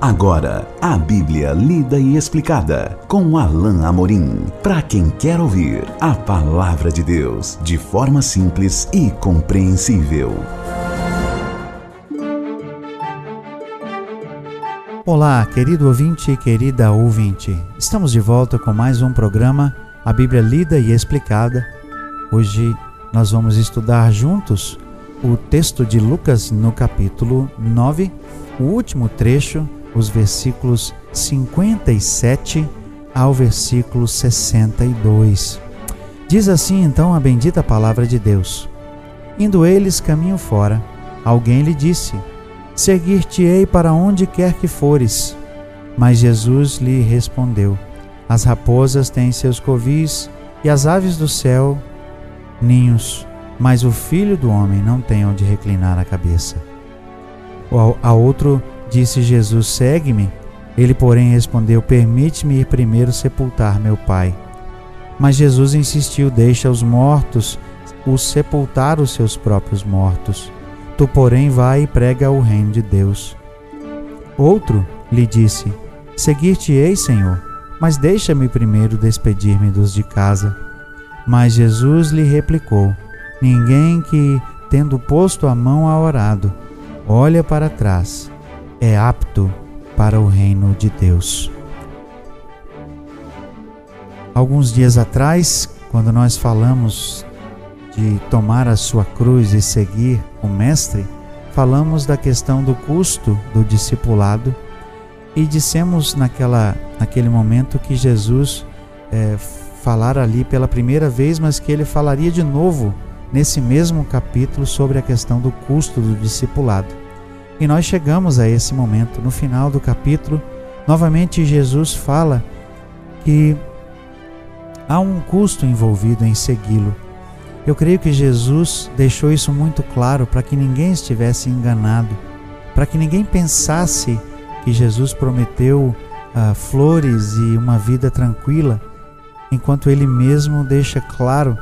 Agora, a Bíblia lida e explicada com Alain Amorim. Para quem quer ouvir a palavra de Deus de forma simples e compreensível. Olá, querido ouvinte e querida ouvinte. Estamos de volta com mais um programa, a Bíblia lida e explicada. Hoje nós vamos estudar juntos o texto de Lucas no capítulo 9, o último trecho os versículos 57 ao versículo 62. Diz assim então a bendita palavra de Deus: Indo eles caminho fora, alguém lhe disse: Seguir-te-ei para onde quer que fores. Mas Jesus lhe respondeu: As raposas têm seus covis e as aves do céu ninhos, mas o filho do homem não tem onde reclinar a cabeça. A outro Disse Jesus: Segue-me. Ele, porém, respondeu: Permite-me ir primeiro sepultar meu pai. Mas Jesus insistiu: Deixa os mortos os sepultar os seus próprios mortos. Tu, porém, vai e prega o reino de Deus. Outro lhe disse: Seguir-te-ei, Senhor, mas deixa-me primeiro despedir-me dos de casa. Mas Jesus lhe replicou: Ninguém que, tendo posto a mão a orado, olha para trás é apto para o reino de Deus. Alguns dias atrás, quando nós falamos de tomar a sua cruz e seguir o Mestre, falamos da questão do custo do discipulado e dissemos naquela, naquele momento que Jesus é, falara ali pela primeira vez, mas que ele falaria de novo nesse mesmo capítulo sobre a questão do custo do discipulado. E nós chegamos a esse momento. No final do capítulo, novamente Jesus fala que há um custo envolvido em segui-lo. Eu creio que Jesus deixou isso muito claro para que ninguém estivesse enganado, para que ninguém pensasse que Jesus prometeu uh, flores e uma vida tranquila, enquanto ele mesmo deixa claro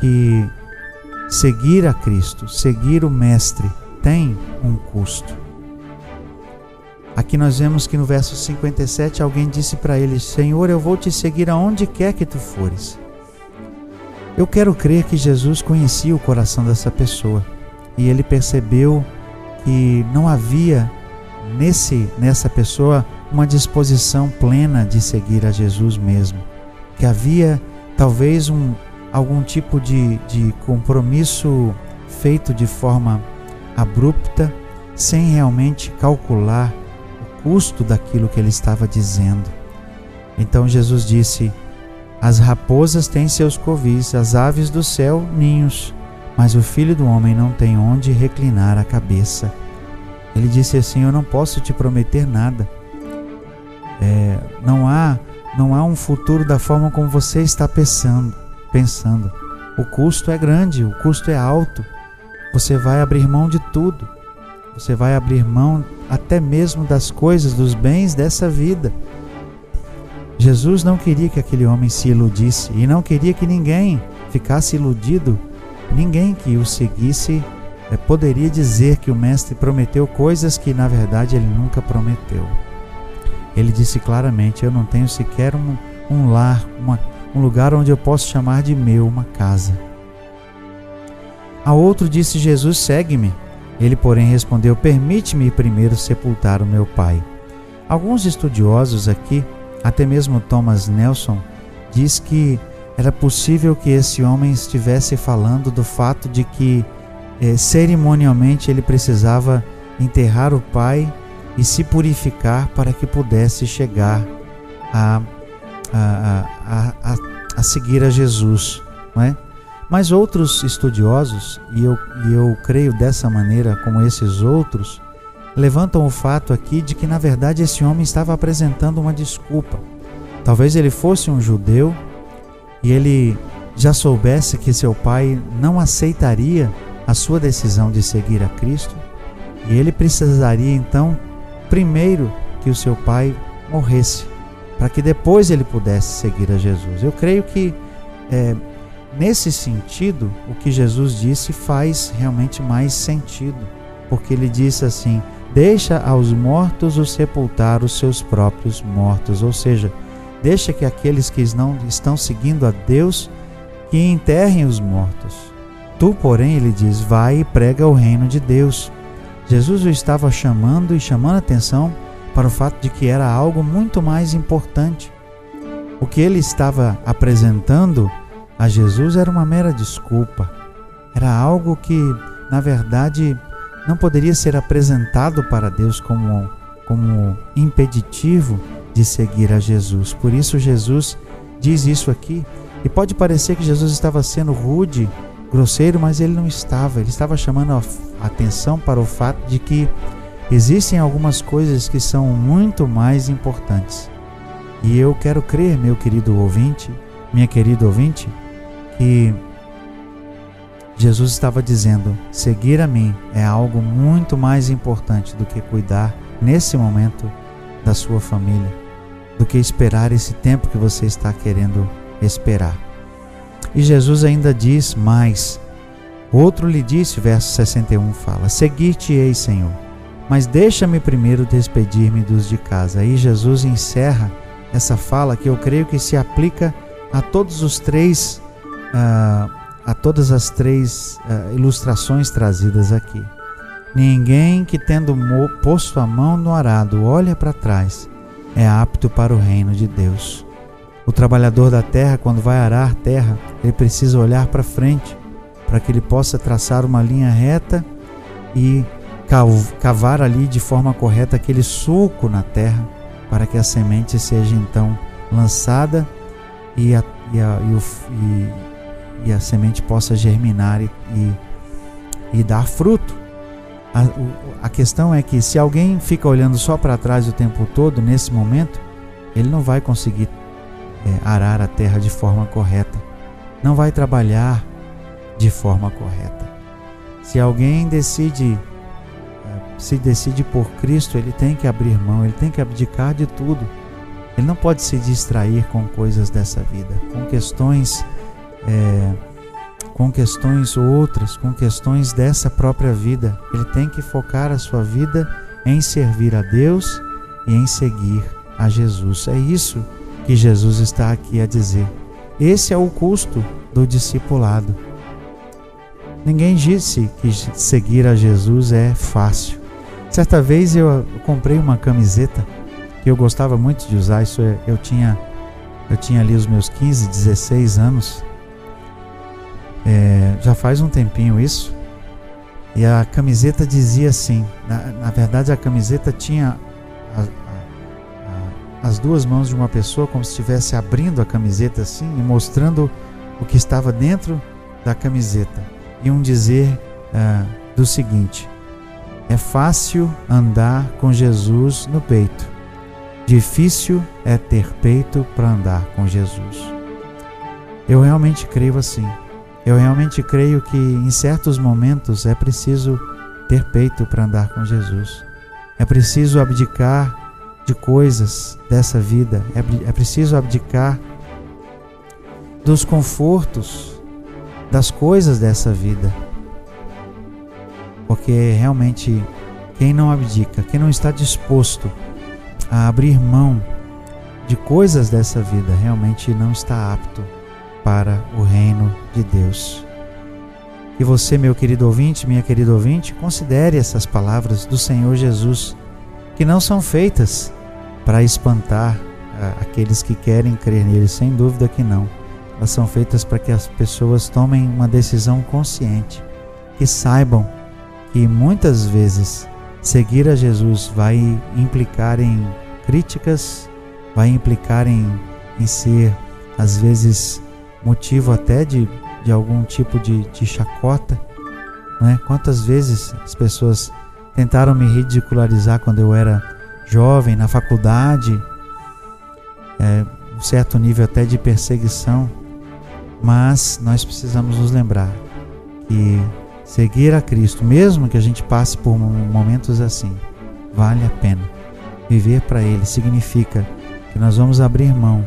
que seguir a Cristo, seguir o Mestre, tem um custo. Aqui nós vemos que no verso 57 alguém disse para ele: Senhor, eu vou te seguir aonde quer que tu fores. Eu quero crer que Jesus conhecia o coração dessa pessoa e ele percebeu que não havia nesse nessa pessoa uma disposição plena de seguir a Jesus mesmo, que havia talvez um algum tipo de, de compromisso feito de forma abrupta, sem realmente calcular o custo daquilo que ele estava dizendo. Então Jesus disse: As raposas têm seus covis, as aves do céu ninhos, mas o filho do homem não tem onde reclinar a cabeça. Ele disse assim: Eu não posso te prometer nada. É, não há não há um futuro da forma como você está pensando. Pensando, o custo é grande, o custo é alto. Você vai abrir mão de tudo. Você vai abrir mão até mesmo das coisas, dos bens dessa vida. Jesus não queria que aquele homem se iludisse e não queria que ninguém ficasse iludido. Ninguém que o seguisse é, poderia dizer que o Mestre prometeu coisas que na verdade ele nunca prometeu. Ele disse claramente: Eu não tenho sequer um, um lar, uma, um lugar onde eu posso chamar de meu, uma casa. A outro disse Jesus: Segue-me. Ele, porém, respondeu: Permite-me primeiro sepultar o meu pai. Alguns estudiosos aqui, até mesmo Thomas Nelson, diz que era possível que esse homem estivesse falando do fato de que eh, cerimonialmente ele precisava enterrar o pai e se purificar para que pudesse chegar a, a, a, a, a seguir a Jesus, não é? Mas outros estudiosos, e eu, e eu creio dessa maneira como esses outros, levantam o fato aqui de que na verdade esse homem estava apresentando uma desculpa. Talvez ele fosse um judeu e ele já soubesse que seu pai não aceitaria a sua decisão de seguir a Cristo, e ele precisaria então, primeiro, que o seu pai morresse, para que depois ele pudesse seguir a Jesus. Eu creio que é, Nesse sentido, o que Jesus disse faz realmente mais sentido, porque ele disse assim: deixa aos mortos o sepultar os seus próprios mortos, ou seja, deixa que aqueles que não estão seguindo a Deus que enterrem os mortos. Tu, porém, ele diz, vai e prega o reino de Deus. Jesus o estava chamando e chamando a atenção para o fato de que era algo muito mais importante. O que ele estava apresentando a Jesus era uma mera desculpa. Era algo que, na verdade, não poderia ser apresentado para Deus como, como impeditivo de seguir a Jesus. Por isso, Jesus diz isso aqui. E pode parecer que Jesus estava sendo rude, grosseiro, mas ele não estava. Ele estava chamando a atenção para o fato de que existem algumas coisas que são muito mais importantes. E eu quero crer, meu querido ouvinte, minha querida ouvinte, que Jesus estava dizendo: seguir a mim é algo muito mais importante do que cuidar nesse momento da sua família, do que esperar esse tempo que você está querendo esperar. E Jesus ainda diz mais. Outro lhe disse, verso 61 fala: Seguir-te-ei, Senhor, mas deixa-me primeiro despedir-me dos de casa. Aí Jesus encerra essa fala que eu creio que se aplica a todos os três. Uh, a todas as três ilustrações trazidas aqui. Ninguém que, tendo posto a mão no arado, olha para trás, é apto para o reino de Deus. O trabalhador da terra, quando vai arar terra, ele precisa olhar para frente, para que ele possa traçar uma linha reta e cavar ali de forma correta aquele sulco na terra, para que a semente seja então lançada e, a, e, a, e, o, e e a semente possa germinar e, e, e dar fruto. A, a, questão é que se alguém fica olhando só para trás o tempo todo, nesse momento, ele não vai conseguir é, arar a terra de forma correta, não vai trabalhar de forma correta. Se alguém decide é, se decide por Cristo, ele tem que abrir mão, ele tem que abdicar de tudo. Ele não pode se distrair com coisas dessa vida, com questões é, com questões outras, com questões dessa própria vida. Ele tem que focar a sua vida em servir a Deus e em seguir a Jesus. É isso que Jesus está aqui a dizer. Esse é o custo do discipulado. Ninguém disse que seguir a Jesus é fácil. Certa vez eu comprei uma camiseta que eu gostava muito de usar, isso é, eu tinha eu tinha ali os meus 15, 16 anos é, já faz um tempinho isso. E a camiseta dizia assim: na, na verdade, a camiseta tinha a, a, a, as duas mãos de uma pessoa, como se estivesse abrindo a camiseta assim e mostrando o que estava dentro da camiseta. E um dizer uh, do seguinte: É fácil andar com Jesus no peito, difícil é ter peito para andar com Jesus. Eu realmente creio assim. Eu realmente creio que em certos momentos é preciso ter peito para andar com Jesus. É preciso abdicar de coisas dessa vida. É, é preciso abdicar dos confortos, das coisas dessa vida. Porque realmente quem não abdica, quem não está disposto a abrir mão de coisas dessa vida, realmente não está apto para o reino de Deus. E você, meu querido ouvinte, minha querida ouvinte, considere essas palavras do Senhor Jesus, que não são feitas para espantar ah, aqueles que querem crer nele, sem dúvida que não. Elas são feitas para que as pessoas tomem uma decisão consciente, que saibam que muitas vezes seguir a Jesus vai implicar em críticas, vai implicar em, em ser, às vezes, motivo até de, de algum tipo de, de chacota. Né? Quantas vezes as pessoas tentaram me ridicularizar quando eu era jovem, na faculdade, é, um certo nível até de perseguição, mas nós precisamos nos lembrar que seguir a Cristo, mesmo que a gente passe por momentos assim, vale a pena. Viver para Ele significa que nós vamos abrir mão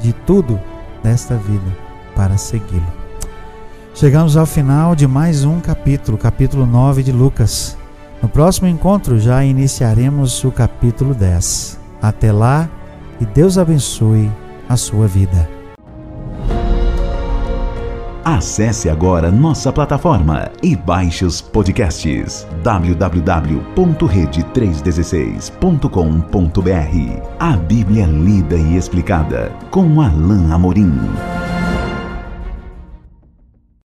de tudo desta vida para segui-lo. Chegamos ao final de mais um capítulo, capítulo 9 de Lucas. No próximo encontro já iniciaremos o capítulo 10. Até lá e Deus abençoe a sua vida. Acesse agora nossa plataforma e baixe os podcasts www.rede316.com.br. A Bíblia lida e explicada com Alain Amorim.